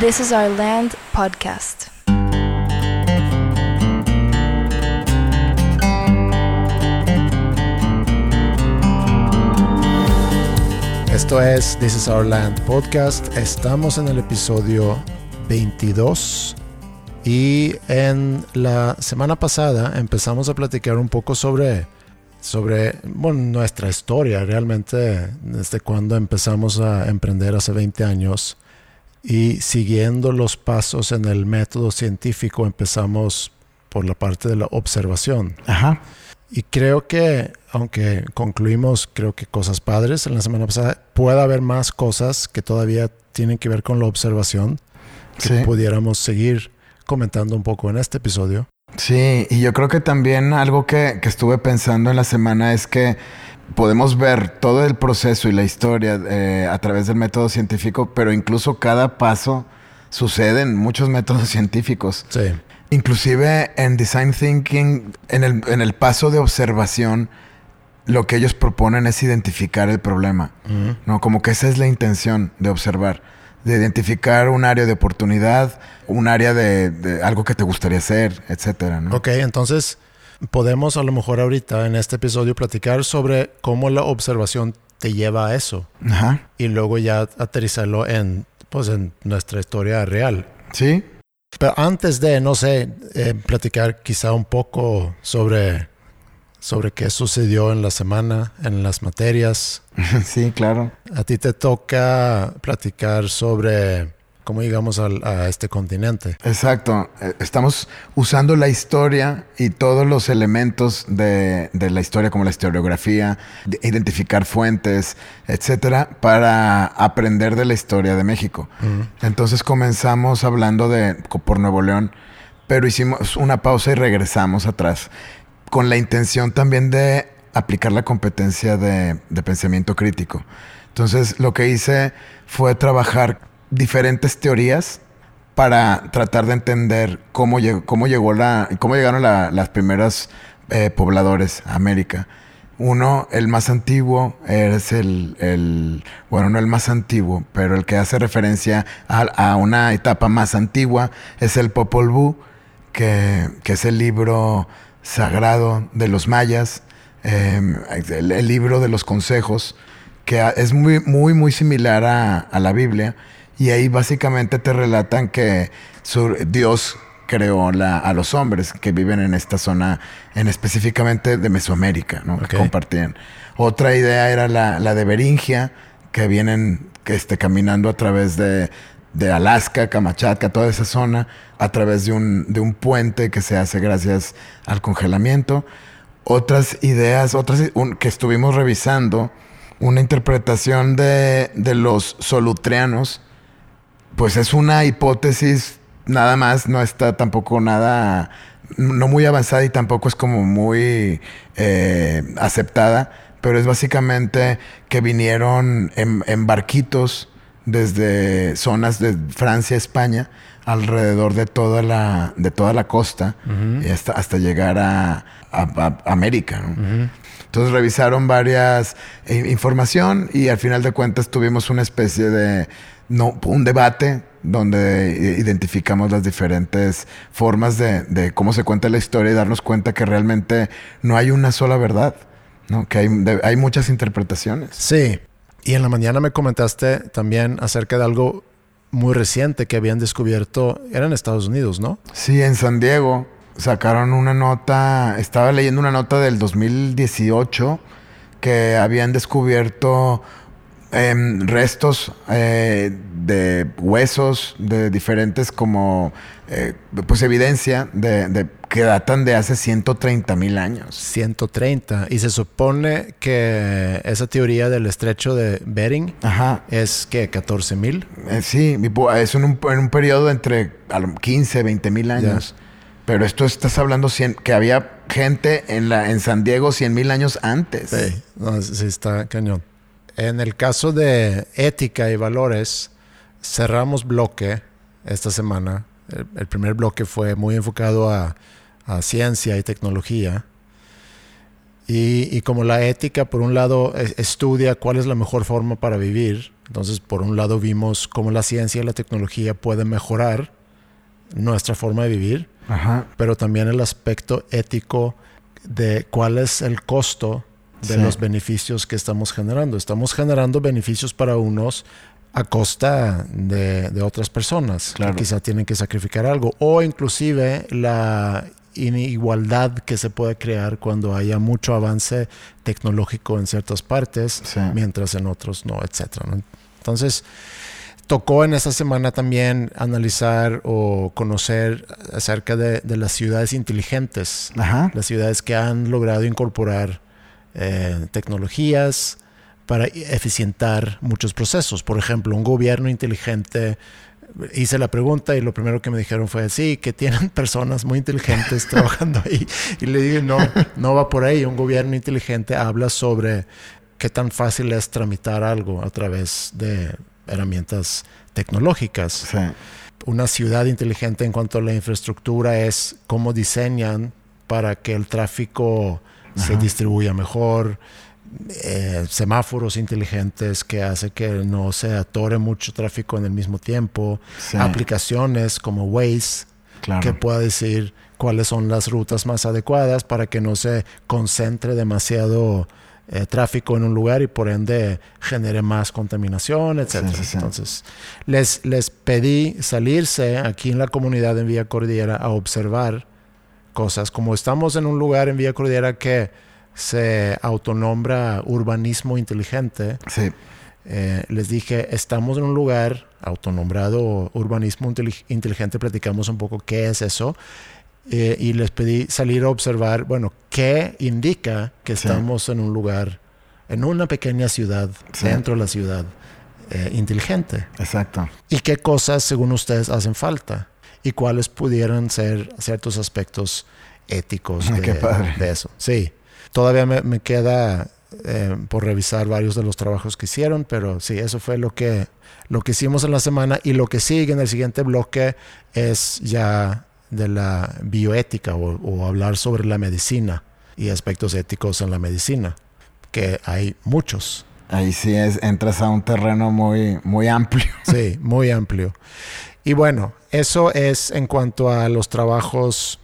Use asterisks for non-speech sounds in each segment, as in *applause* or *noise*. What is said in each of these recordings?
This is Our Land podcast. Esto es This is Our Land podcast. Estamos en el episodio 22 y en la semana pasada empezamos a platicar un poco sobre sobre nuestra historia realmente desde cuando empezamos a emprender hace 20 años y siguiendo los pasos en el método científico empezamos por la parte de la observación. Ajá. Y creo que, aunque concluimos, creo que cosas padres en la semana pasada, puede haber más cosas que todavía tienen que ver con la observación que Sí. pudiéramos seguir comentando un poco en este episodio. Sí, y yo creo que también algo que, que estuve pensando en la semana es que podemos ver todo el proceso y la historia eh, a través del método científico, pero incluso cada paso sucede en muchos *laughs* métodos científicos. Sí, Inclusive en Design Thinking, en el, en el paso de observación, lo que ellos proponen es identificar el problema. ¿no? Como que esa es la intención de observar, de identificar un área de oportunidad, un área de, de algo que te gustaría hacer, etcétera. ¿no? Ok, entonces podemos a lo mejor ahorita en este episodio platicar sobre cómo la observación te lleva a eso Ajá. y luego ya aterrizarlo en, pues, en nuestra historia real. Sí. Pero antes de, no sé, eh, platicar quizá un poco sobre, sobre qué sucedió en la semana, en las materias, *laughs* sí, claro. a ti te toca platicar sobre cómo llegamos al- a este continente. Exacto. Eh, Estamos usando la historia y todos los elementos de, de la historia, como la historiografía, de identificar fuentes, etcétera, para aprender de la historia de México. Entonces comenzamos hablando de por Nuevo León, pero hicimos una pausa y regresamos atrás con la intención también de aplicar la competencia de, de pensamiento crítico. Entonces, lo que hice fue trabajar diferentes teorías para tratar de entender cómo, llegó, cómo, llegó la, cómo llegaron la- las primeras eh, pobladores a América. Uno, el más antiguo, es el, el- bueno, no el más antiguo, pero el que hace referencia a, a una etapa más antigua, es el Popol Vuh, que, que es el libro sagrado de los mayas, eh, el, el libro de los consejos, que es muy, muy, muy similar a, a la Biblia. Y ahí básicamente te relatan que su- Dios creó la- a los hombres que viven en esta zona, en específicamente de Mesoamérica, ¿no? Que compartían. Otra idea era la, la de Beringia, que vienen que este, caminando a través de, de Alaska, Kamchatka, toda esa zona, a través de un, de un puente que se hace gracias al congelamiento. Otras ideas, otras un- que estuvimos revisando, una interpretación de, de los solutrianos, pues es una hipótesis nada más, no está tampoco nada, no muy avanzada y tampoco es como muy eh, aceptada, pero es básicamente que vinieron en, en barquitos desde zonas de Francia, España, alrededor de toda la, de toda la costa, y hasta, hasta llegar a, a- a América. ¿no? Entonces revisaron varias eh, información y al final de cuentas tuvimos una especie de no, un debate donde i- identificamos las diferentes formas de, de cómo se cuenta la historia y darnos cuenta que realmente no hay una sola verdad, ¿no? que hay, de- hay muchas interpretaciones. Sí, y en la mañana me comentaste también acerca de algo muy reciente que habían descubierto, era en Estados Unidos, ¿no? Sí, en San Diego sacaron una nota, estaba leyendo una nota del 2018 que habían descubierto em, restos eh, de huesos de diferentes como eh, pues evidencia de, de- que datan de hace 130 mil años. 130. Y se supone que esa teoría del estrecho de Bering Ajá. es que 14 mil. Eh, sí, es en un, en un periodo entre a lo- 15, 20 mil años. Pero esto estás hablando cien- que había gente en, la, en San Diego 100 mil años antes. Sí, no, sí está cañón. En el caso de ética y valores, cerramos bloque esta semana. El, el primer bloque fue muy enfocado a, a ciencia y tecnología. Y, y como la ética, por un lado, es- estudia cuál es la mejor forma para vivir, entonces, por un lado, vimos cómo la ciencia y la tecnología pueden mejorar nuestra forma de vivir, Ajá. pero también el aspecto ético de cuál es el costo de Sí. los beneficios que estamos generando. Estamos generando beneficios para unos a costa de, de otras personas Claro. que quizá tienen que sacrificar algo o inclusive la inigualdad que se puede crear cuando haya mucho avance tecnológico en ciertas partes Sí. mientras en otros no, etcétera. ¿no? Entonces, tocó en esta semana también analizar o conocer acerca de, de las ciudades inteligentes, Ajá. las ciudades que han logrado incorporar eh, tecnologías para eficientar muchos procesos. Por ejemplo, un gobierno inteligente. Hice la pregunta y lo primero que me dijeron fue, sí, que tienen *laughs* personas muy inteligentes *laughs* trabajando ahí. Y le dije, no, no va por ahí. Un gobierno inteligente habla sobre qué tan fácil es tramitar algo a través de herramientas tecnológicas Sí. una ciudad inteligente en cuanto a la infraestructura es cómo diseñan para que el tráfico se distribuya mejor, eh, semáforos inteligentes que hace que no se atore mucho tráfico en el mismo tiempo, Sí. aplicaciones como Waze Claro. que pueda decir cuáles son las rutas más adecuadas para que no se concentre demasiado eh, tráfico en un lugar y por ende genere más contaminación, etc. Sí, sí, sí. Entonces, les, les pedí salirse aquí en la comunidad en Villa Cordillera a observar cosas. Como estamos en un lugar en Villa Cordillera que se autonombra urbanismo inteligente, Sí. eh, les dije, estamos en un lugar autonombrado urbanismo inteli- inteligente, platicamos un poco qué es eso. eh, y les pedí salir a observar, bueno, qué indica que Sí. estamos en un lugar, en una pequeña ciudad, Sí. dentro de la ciudad, eh, inteligente. Exacto. Y qué cosas, según ustedes, hacen falta. Y cuáles pudieran ser ciertos aspectos éticos de, Qué padre. de eso. Sí. Todavía me, me queda eh, por revisar varios de los trabajos que hicieron, pero sí, eso fue lo que, lo que hicimos en la semana. Y lo que sigue en el siguiente bloque es ya de la bioética o, o hablar sobre la medicina y aspectos éticos en la medicina, que hay muchos. Ahí sí es, entras a un terreno muy, muy amplio. Sí, muy amplio. Y bueno, eso es en cuanto a los trabajos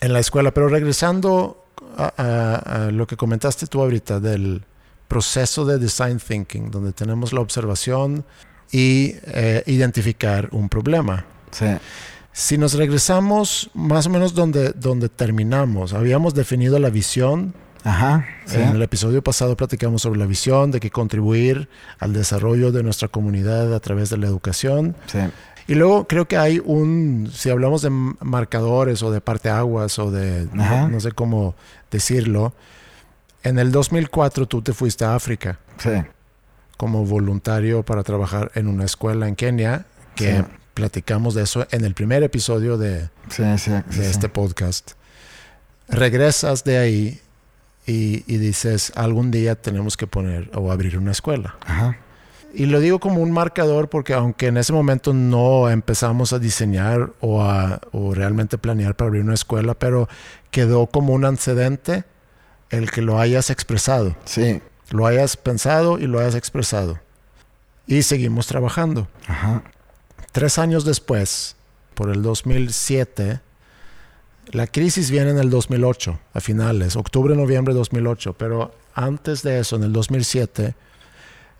en la escuela, pero regresando a, a- a lo que comentaste tú ahorita del proceso de design thinking, donde tenemos la observación y eh, identificar un problema. Sí. Si nos regresamos más o menos donde, donde terminamos, habíamos definido la visión, Ajá. Sí. en el episodio pasado platicamos sobre la visión, de que contribuir al desarrollo de nuestra comunidad a través de la educación. Sí. Y luego creo que hay un, si hablamos de marcadores o de parteaguas o de, Ajá. no sé cómo decirlo, en el 2004 tú te fuiste a África Sí. como voluntario para trabajar en una escuela en Kenia, que Sí. platicamos de eso en el primer episodio de, Sí, este podcast. Regresas de ahí y, y dices, algún día tenemos que poner o abrir una escuela. Ajá. Y lo digo como un marcador porque aunque en ese momento no empezamos a diseñar o, a, o realmente planear para abrir una escuela, pero quedó como un antecedente el que lo hayas expresado, Sí. lo hayas pensado y lo hayas expresado. Y seguimos trabajando. Ajá. Tres años después, por el 2007, la crisis viene en el 2008, a finales, octubre, noviembre de 2008, pero antes de eso, en el 2007,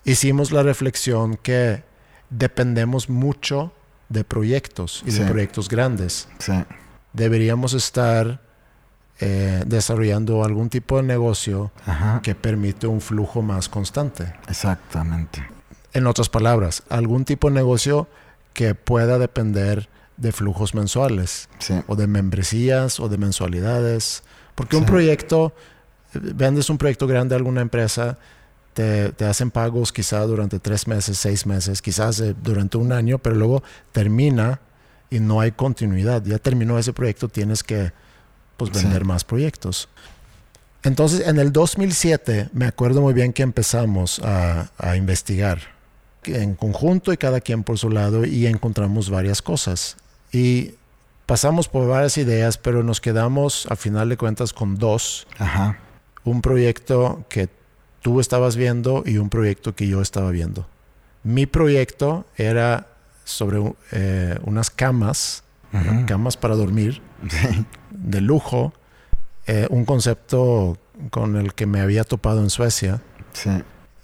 hicimos la reflexión que dependemos mucho de proyectos y Sí. de proyectos grandes. Sí. Deberíamos estar eh, desarrollando algún tipo de negocio Ajá. que permite un flujo más constante. Exactamente. En otras palabras, algún tipo de negocio que pueda depender de flujos mensuales Sí. o de membresías o de mensualidades. Porque un proyecto, eh, vendes un proyecto grande a alguna empresa, te, te hacen pagos quizá durante tres meses, seis meses, quizás eh, durante un año, pero luego termina y no hay continuidad. Ya terminó ese proyecto, tienes que pues, Sí. vender más proyectos. Entonces, en el 2007, me acuerdo muy bien que empezamos a, a investigar en conjunto y cada quien por su lado y encontramos varias cosas. Y pasamos por varias ideas, pero nos quedamos a final de cuentas con dos. Ajá. un proyecto que tú estabas viendo y un proyecto que yo estaba viendo. Mi proyecto era sobre eh, unas camas, camas para dormir, de lujo, eh, un concepto con el que me había topado en Suecia. Sí.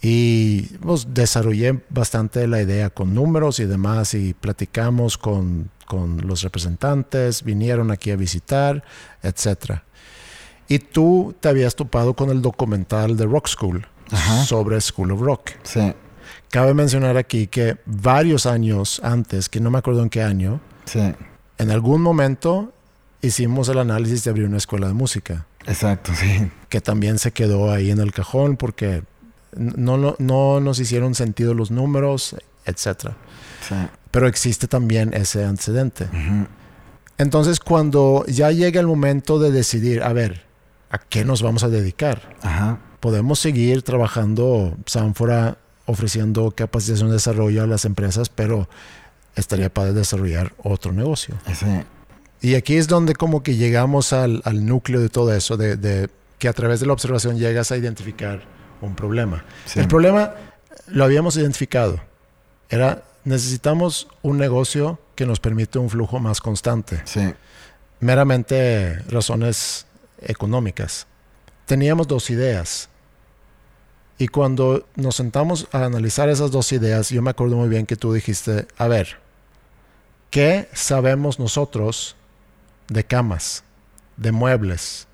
Y pues, desarrollé bastante la idea con números y demás y platicamos con, con los representantes, vinieron aquí a visitar, etc. Y tú te habías topado con el documental de Rock School Ajá. sobre School of Rock. Sí. Cabe mencionar aquí que varios años antes, que no me acuerdo en qué año, Sí. en algún momento hicimos el análisis de abrir una escuela de música Exacto, sí. que también se quedó ahí en el cajón porque no, no, no nos hicieron sentido los números, etc. Sí. Pero existe también ese antecedente. Entonces, cuando ya llega el momento de decidir, a ver, ¿a qué nos vamos a dedicar? Ajá. Podemos seguir trabajando Sanfora ofreciendo capacitación de desarrollo a las empresas, pero estaría padre desarrollar otro negocio. Sí. Y aquí es donde como que llegamos al, al núcleo de todo eso, de, de que a través de la observación llegas a identificar un problema. Sí. El problema lo habíamos identificado. Era, necesitamos un negocio que nos permite un flujo más constante. Sí. Meramente razones económicas. Teníamos dos ideas. Y cuando nos sentamos a analizar esas dos ideas, yo me acuerdo muy bien que tú dijiste, a ver, ¿qué sabemos nosotros de camas, de muebles,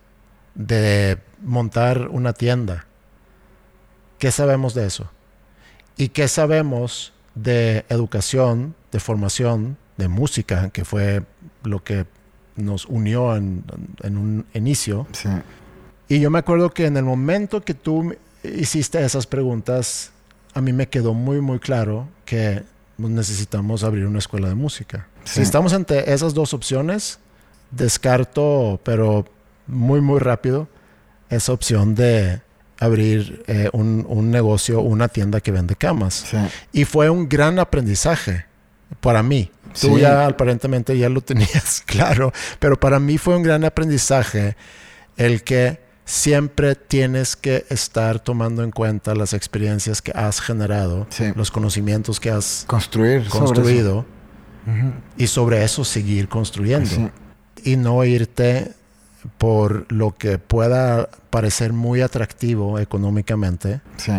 de montar una tienda? ¿Qué sabemos de eso? ¿Y qué sabemos de educación, de formación, de música, que fue lo que nos unió en, en un inicio? Sí. Y yo me acuerdo que en el momento que tú hiciste esas preguntas, a mí me quedó muy, muy claro que necesitamos abrir una escuela de música. Sí. Si estamos entre esas dos opciones, descarto, pero muy, muy rápido, esa opción de abrir eh, un, un negocio, una tienda que vende camas. Sí. Y fue un gran aprendizaje para mí. Tú ya aparentemente ya lo tenías *laughs* claro, pero para mí fue un gran aprendizaje el que siempre tienes que estar tomando en cuenta las experiencias que has generado, Sí. los conocimientos que has Construir. sobre eso. construido y sobre eso seguir construyendo Sí. y no irte por lo que pueda parecer muy atractivo económicamente. Sí.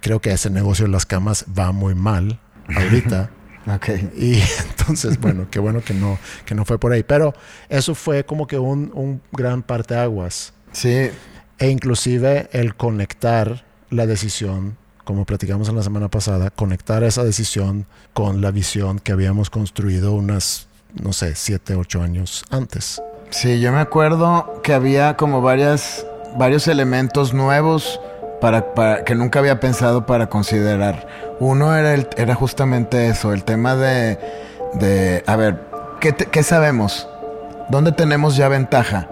Creo que ese negocio de las camas va muy mal ahorita. *laughs* Ok. Y *laughs* entonces, bueno, qué bueno que no, que no fue por ahí. Pero eso fue como que un, un gran parteaguas. Sí. E inclusive el conectar la decisión, como platicamos en la semana pasada, conectar esa decisión con la visión que habíamos construido unas, no sé, siete, ocho años antes. Sí, yo me acuerdo que había como varias, varios elementos nuevos para, para- que nunca había pensado para considerar. Uno era, el, era justamente eso, el tema de, de a ver, ¿qué, te- qué sabemos? ¿Dónde tenemos ya ventaja?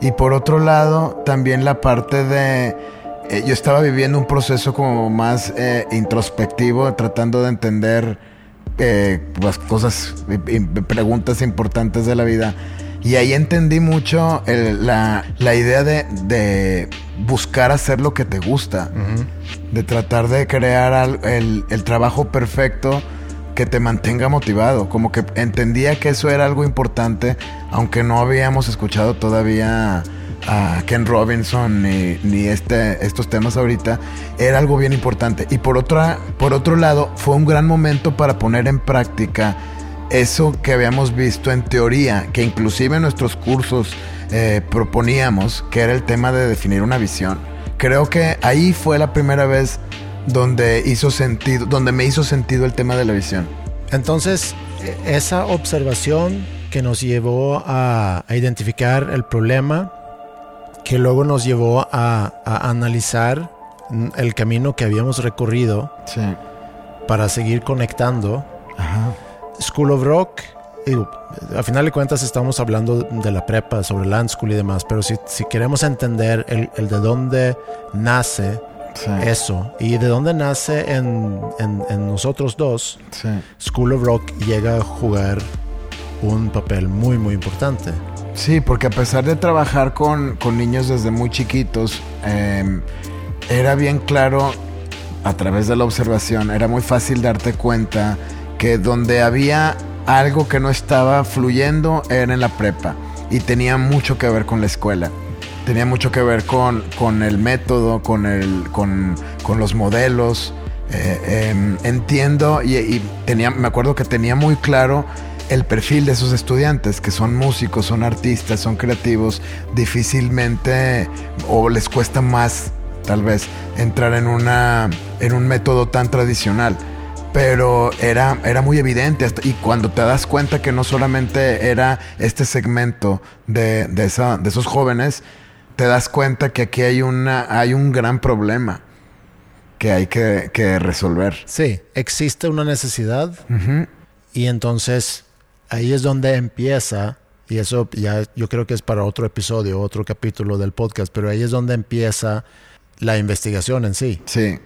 Y por otro lado, también la parte de... eh, yo estaba viviendo un proceso como más eh, introspectivo, tratando de entender eh, las cosas y, y preguntas importantes de la vida. Y ahí entendí mucho el- la, la idea de, de buscar hacer lo que te gusta, de tratar de crear al- el, el trabajo perfecto que te mantenga motivado. Como que entendía que eso era algo importante, aunque no habíamos escuchado todavía a Ken Robinson ni, ni este, estos temas ahorita, era algo bien importante. Y por, otra, por otro lado, fue un gran momento para poner en práctica eso que habíamos visto en teoría, que inclusive en nuestros cursos eh, proponíamos, que era el tema de definir una visión. Creo que ahí fue la primera vez donde hizo sentido, donde me hizo sentido el tema de la visión. Entonces, esa observación que nos llevó a, a identificar el problema, que luego nos llevó a, a analizar el camino que habíamos recorrido Sí. para seguir conectando. Ajá. School of Rock, digo, a final de cuentas estamos hablando de la prepa, sobre Land School y demás, pero si, si queremos entender el, el de dónde nace Sí. eso y de dónde nace en, en- en nosotros dos, Sí. School of Rock llega a jugar un papel muy muy importante. Sí, porque a pesar de trabajar con, con niños desde muy chiquitos, eh, era bien claro a través de la observación, era muy fácil darte cuenta que donde había algo que no estaba fluyendo era en la prepa y tenía mucho que ver con la escuela. Tenía mucho que ver con, con el método, con, el, con, con los modelos. Eh, em, entiendo y, y tenía, me acuerdo que tenía muy claro el perfil de esos estudiantes, que son músicos, son artistas, son creativos, difícilmente o les cuesta más tal vez entrar en, una, en un método tan tradicional. Pero era, era muy evidente hasta- y cuando te das cuenta que no solamente era este segmento de, de, esa- de esos jóvenes, te das cuenta que aquí hay, una, hay un gran problema que hay que, que resolver. Sí, existe una necesidad y entonces ahí es donde empieza, y eso ya yo creo que es para otro episodio, otro capítulo del podcast, pero ahí es donde empieza la investigación en sí. Sí.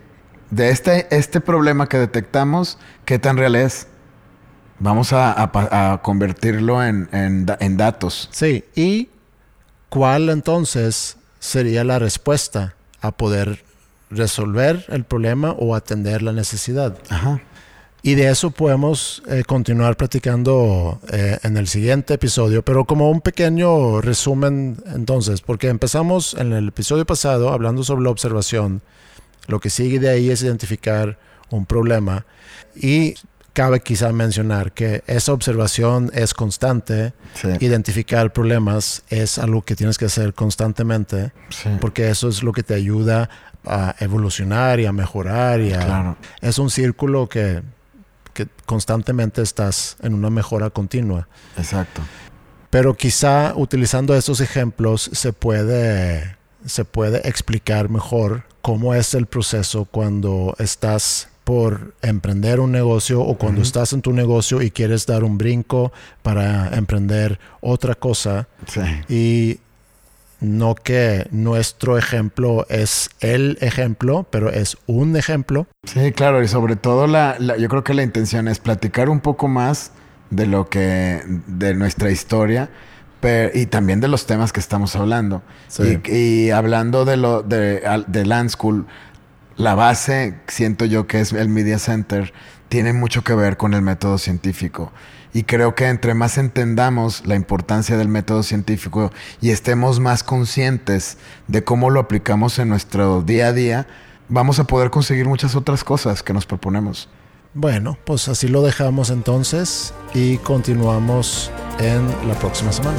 De este, este problema que detectamos, ¿qué tan real es? Vamos a, a pa- a convertirlo en, en datos. Sí, y cuál entonces sería la respuesta a poder resolver el problema o atender la necesidad. Ajá. Y de eso podemos eh, continuar platicando eh, en el siguiente episodio, pero como un pequeño resumen entonces, porque empezamos en el episodio pasado hablando sobre la observación, lo que sigue de ahí es identificar un problema y cabe quizá mencionar que esa observación es constante, Sí. identificar problemas es algo que tienes que hacer constantemente, sí. porque eso es lo que te ayuda a evolucionar y a mejorar y a, Claro. es un círculo que, que constantemente estás en una mejora continua. Exacto. Pero quizá utilizando estos ejemplos se puede, se puede explicar mejor cómo es el proceso cuando estás por emprender un negocio o cuando estás en tu negocio y quieres dar un brinco para emprender otra cosa Sí. y no que nuestro ejemplo es el ejemplo, pero es un ejemplo. Sí, claro. Y sobre todo, la, la- yo creo que la intención es platicar un poco más de lo que, de nuestra historia. Y también de los temas que estamos hablando. Sí. Y, y hablando de lo de, de Land School, la base, siento yo que es el Media Center, tiene mucho que ver con el método científico. Y creo que entre más entendamos la importancia del método científico y estemos más conscientes de cómo lo aplicamos en nuestro día a día, vamos a poder conseguir muchas otras cosas que nos proponemos. Bueno, pues así lo dejamos entonces y continuamos en la próxima semana.